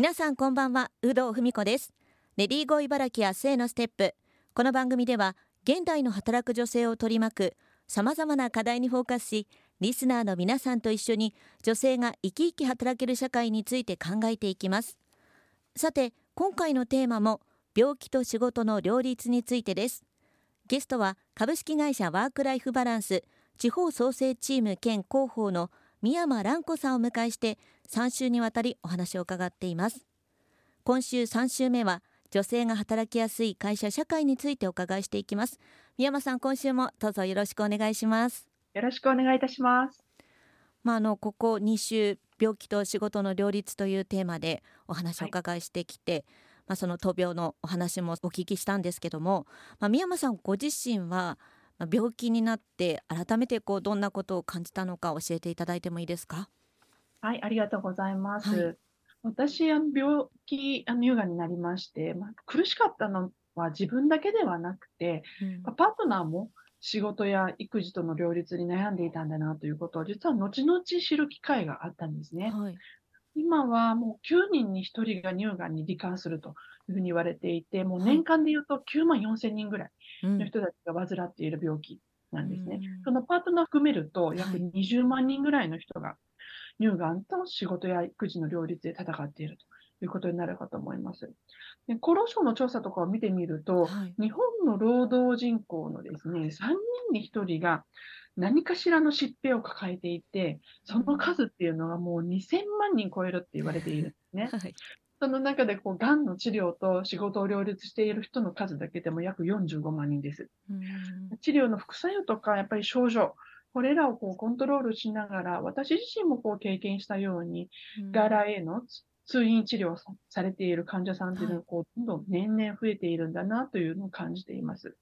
皆さんこんばんは有働文子です。レディーゴー茨城明日へのステップ。この番組では現代の働く女性を取り巻くさまざまな課題にフォーカスしリスナーの皆さんと一緒に女性が生き生き働ける社会について考えていきます。さて今回のテーマも病気と仕事の両立についてです。ゲストは株式会社ワークライフバランス地方創生チーム兼広報の宮山蘭子さんを迎えして3週にわたりお話を伺っています。今週3週目は女性が働きやすい会社社会についてお伺いしていきます。宮山さん今週もどうぞよろしくお願いします。よろしくお願いいたします。まああのここ2週病気と仕事の両立というテーマでお話をお伺いしてきて、はい、まあ、その闘病のお話もお聞きしたんですけども、まあ、宮山さんご自身は病気になって改めてこうどんなことを感じたのか教えていただいてもいいですか？はいありがとうございます、はい、私あの病気あの乳がんになりまして、まあ、苦しかったのは自分だけではなくて、うん、パートナーも仕事や育児との両立に悩んでいたんだなということを実は後々知る機会があったんですね。はい、今はもう9人に1人が乳がんに罹患するというふうに言われていて、もう年間で言うと9万4千人ぐらいの人たちが患っている病気なんですね。うん、そのパートナー含めると約20万人ぐらいの人が乳がんと仕事や育児の両立で戦っていると。いうことになるかと思います。で厚労省の調査とかを見てみると、はい、日本の労働人口のですね、3人に1人が何かしらの疾病を抱えていて、その数っていうのはもう2000万人超えるって言われているんですね。はいその中でこう、がんの治療と仕事を両立している人の数だけでも約45万人です。治療の副作用とか、やっぱり症状、これらをこうコントロールしながら、私自身もこう経験したように、外来への通院治療されている患者さんというのはこう、どんどん年々増えているんだなというのを感じています。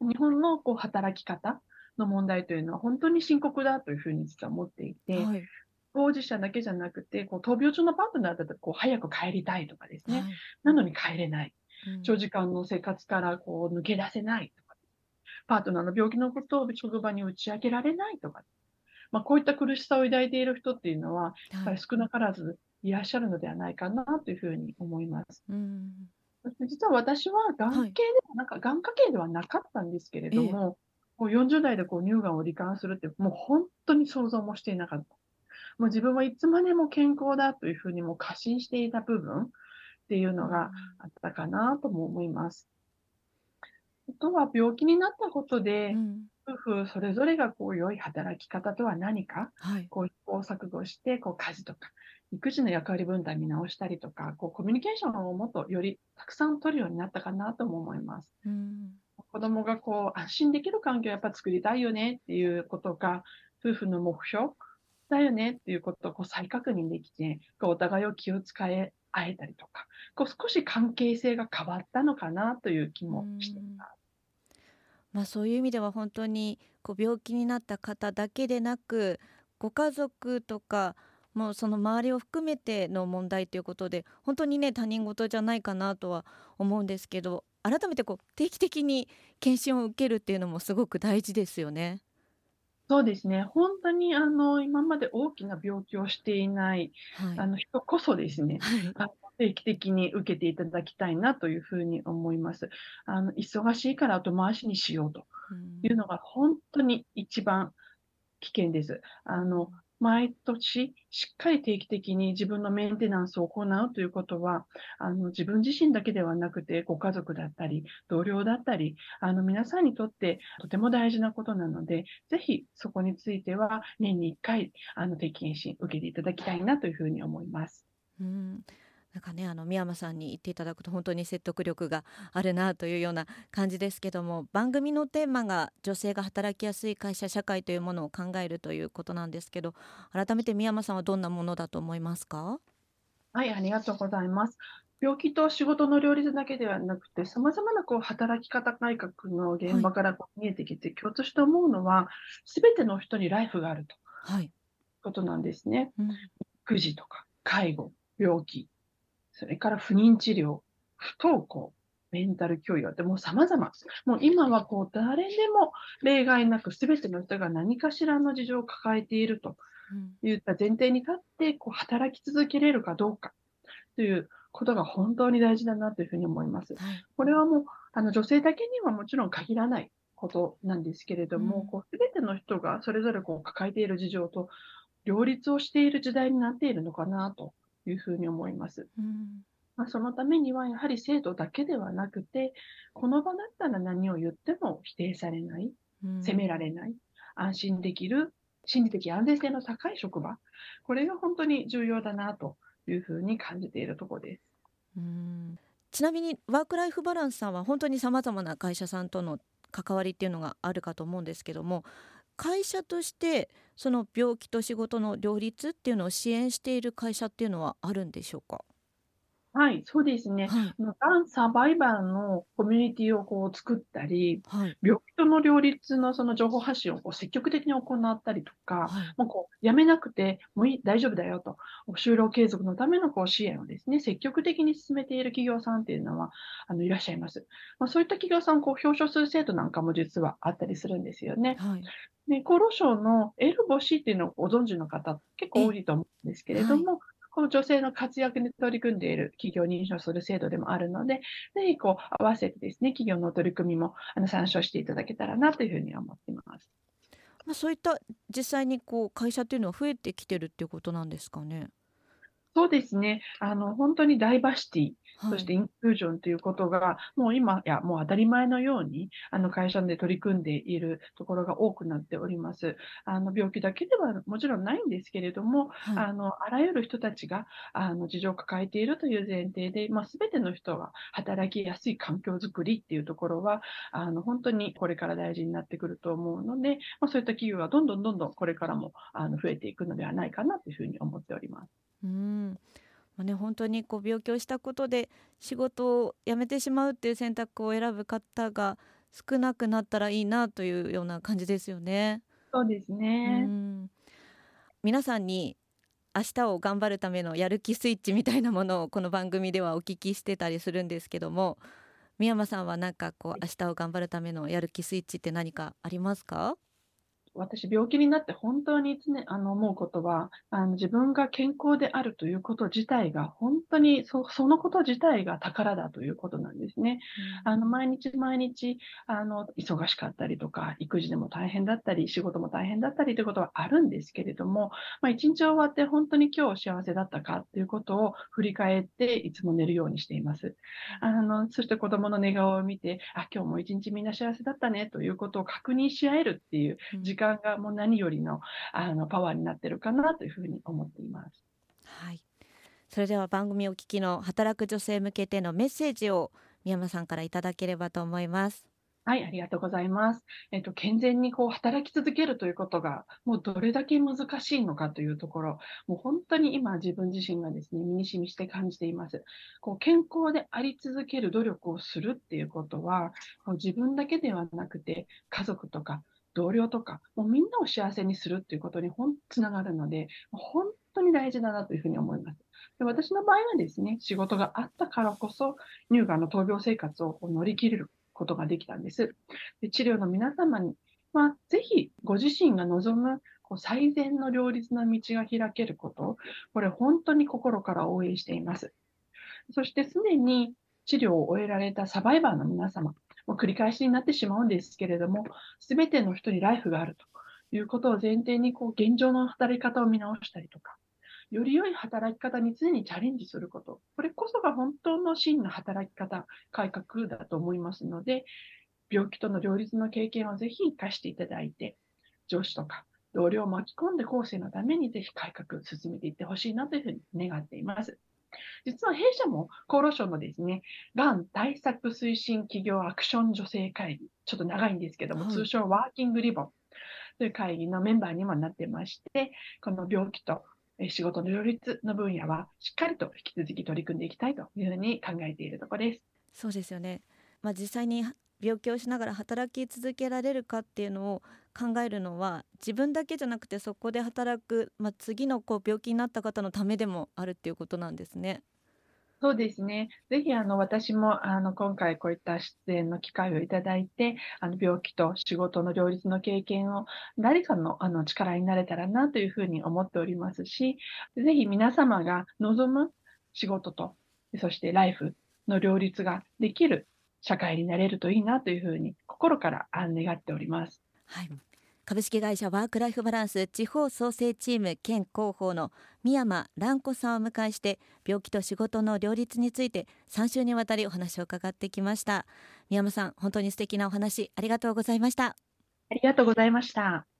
日本のこう働き方の問題というのは本当に深刻だというふうに実は思っていて、はい、当事者だけじゃなくて、こう闘病中のパートナーだったらこう早く帰りたいとかですね、はい、なのに帰れない、うん、長時間の生活からこう抜け出せないとか、パートナーの病気のことを職場に打ち明けられないとか、まあ、こういった苦しさを抱いている人っていうのは、やっぱり少なからずいらっしゃるのではないかなというふうに思います。うん。実は私はがん系ではなんか、がん家系ではなかったんですけれども、こう40代でこう乳がんを罹患するって、もう本当に想像もしていなかった。もう自分はいつまでも健康だというふうにも過信していた部分っていうのがあったかなとも思います。あとは病気になったことで、うん、夫婦それぞれがこう良い働き方とは何か、はい、こう試行錯誤してこう家事とか育児の役割分担見直したりとかこうコミュニケーションをもっとよりたくさん取るようになったかなとも思います。うん子供がこう安心できる環境をやっぱ作りたいよねっていうことが夫婦の目標だよねっていうことをこう再確認できて、こうお互いを気を使え合えたりとか、こう少し関係性が変わったのかなという気もしています。まあ、そういう意味では本当にこう病気になった方だけでなくご家族とかもうその周りを含めての問題ということで本当にね他人事じゃないかなとは思うんですけど改めてこう定期的に検診を受けるっていうのもすごく大事ですよね。そうですね。本当にあの、今まで大きな病気をしていない、はい。あの、人こそですね、はい。あの、定期的に受けていただきたいなというふうに思います。あの、忙しいから後回しにしようというのが本当に一番危険です。あの、毎年しっかり定期的に自分のメンテナンスを行うということは、あの自分自身だけではなくて、ご家族だったり、同僚だったり、あの皆さんにとってとても大事なことなので、ぜひそこについては年に1回、あの定期検診受けていただきたいなというふうに思います。うんなんかねあの宮山さんに言っていただくと本当に説得力があるなというような感じですけども番組のテーマが女性が働きやすい会社社会というものを考えるということなんですけど改めて宮山さんはどんなものだと思いますか？はいありがとうございます。病気と仕事の両立だけではなくて、さまざまなこう働き方改革の現場からこう見えてきて、はい、共通して思うのは、すべての人にライフがあると、はい、ことなんですね。うん、育児とか介護、病気、それから不妊治療、不登校、メンタル教養。ってもう様々。もう今はこう誰でも例外なく全ての人が何かしらの事情を抱えているといった前提に立ってこう働き続けれるかどうか。ということが本当に大事だなというふうに思います。はい、これはもうあの女性だけにはもちろん限らないことなんですけれども、うん、こう全ての人がそれぞれこう抱えている事情と両立をしている時代になっているのかなというふうに思います。うんまあ、そのためにはやはり制度だけではなくて、この場だったら何を言っても否定されない、責められない、安心できる、心理的安全性の高い職場、これが本当に重要だなというふうに感じているところです。うんちなみにワークライフバランスさんは本当にさまざまな会社さんとの関わりっていうのがあるかと思うんですけども会社としてその病気と仕事の両立っていうのを支援している会社っていうのはあるんでしょうか？はい、そうですね。はい。がんサバイバーのコミュニティをこう作ったり、はい。病気との両立のその情報発信をこう積極的に行ったりとか、はい。もうこう、やめなくてもいい、大丈夫だよと、就労継続のためのこう支援をですね、積極的に進めている企業さんっていうのは、あの、いらっしゃいます。まあ、そういった企業さんをこう表彰する制度なんかも実はあったりするんですよね。はい。で、厚労省のエルボシっていうのをご存知の方、結構多いと思うんですけれども、この女性の活躍に取り組んでいる企業を認証する制度でもあるので、ぜひこう合わせてですね、企業の取り組みもあの参照していただけたらなというふうに思っています。まあ、そういった実際にこう会社というのは増えてきてるっていうことなんですかね？そうですね。あの、本当にダイバーシティ、そしてインクルージョンということが、もう今やもう当たり前のように、あの会社で取り組んでいるところが多くなっております。あの病気だけではもちろんないんですけれども、はい。あの、あらゆる人たちが、あの、事情を抱えているという前提で、まあ、全ての人が働きやすい環境づくりっていうところは、あの、本当にこれから大事になってくると思うので、まあ、そういった企業がどんどんどんどんこれからも、あの、増えていくのではないかなというふうに思っております。うん、まあね、本当にこう病気をしたことで仕事を辞めてしまうっていう選択を選ぶ方が少なくなったらいいなというような感じですよね。そうですね。うん、皆さんに明日を頑張るためのやる気スイッチみたいなものをこの番組ではお聞きしてたりするんですけども三山さんは何かこう明日を頑張るためのやる気スイッチって何かありますか？私、病気になって本当に常あの思うことは、あの自分が健康であるということ自体が、本当にそそのこと自体が宝だということなんですね。うん、あの毎日毎日あの忙しかったりとか、育児でも大変だったり、仕事も大変だったりということはあるんですけれども、まあ、一日終わって本当に今日幸せだったかということを振り返って、いつも寝るようにしています。あのそして子供の寝顔を見て、あ、今日も一日みんな幸せだったねということを確認し合えるっていう時間がもう何よりのあのパワーになってるかなというふうに思っています。はい。それでは番組お聞きの働く女性向けてのメッセージを宮山さんからいただければと思います。はい、ありがとうございます。えっと、健全にこう働き続けるということが、もうどれだけ難しいのかというところ、もう本当に今自分自身がですね、身に染みして感じています。こう健康であり続ける努力をするっていうことは、こう自分だけではなくて、家族とか同僚とか、もうみんなを幸せにするっていうことにほんつながるので、本当に大事だなというふうに思います。で私の場合はですね、仕事があったからこそ、乳がんの闘病生活を乗り切れることができたんです。で治療の皆様に、まあ、ぜひご自身が望むこう最善の両立の道が開けること、これ本当に心から応援しています。そしてすでに治療を終えられたサバイバーの皆様、もう繰り返しになってしまうんですけれども、すべての人にライフがあるということを前提に、こう、現状の働き方を見直したりとか、より良い働き方に常にチャレンジすること。これこそが本当の真の働き方改革だと思いますので、病気との両立の経験をぜひ活かしていただいて、上司とか同僚を巻き込んで後世のためにぜひ改革を進めていってほしいなというふうに願っています。実は弊社も厚労省のですね、がん対策推進企業アクション女性会議、ちょっと長いんですけども、はい、通称ワーキングリボンという会議のメンバーにもなってまして、この病気と仕事の両立の分野はしっかりと引き続き取り組んでいきたいというふうに考えているところです。そうですよね。まあ、実際に病気をしながら働き続けられるかっていうのを考えるのは自分だけじゃなくてそこで働く、まあ、次のこう病気になった方のためでもあるっていうことなんですね。そうですね。ぜひ、あの、私も、あの、今回こういった出演の機会をいただいて、あの、病気と仕事の両立の経験を誰かの、あの、力になれたらなというふうに思っておりますし、ぜひ皆様が望む仕事と、そしてライフの両立ができる社会になれるといいなというふうに心から願っております。はい、株式会社ワークライフバランス地方創生チーム兼広報の三山蘭子さんを迎えして病気と仕事の両立について3週にわたりお話を伺ってきました。三山さん本当に素敵なお話ありがとうございました。ありがとうございました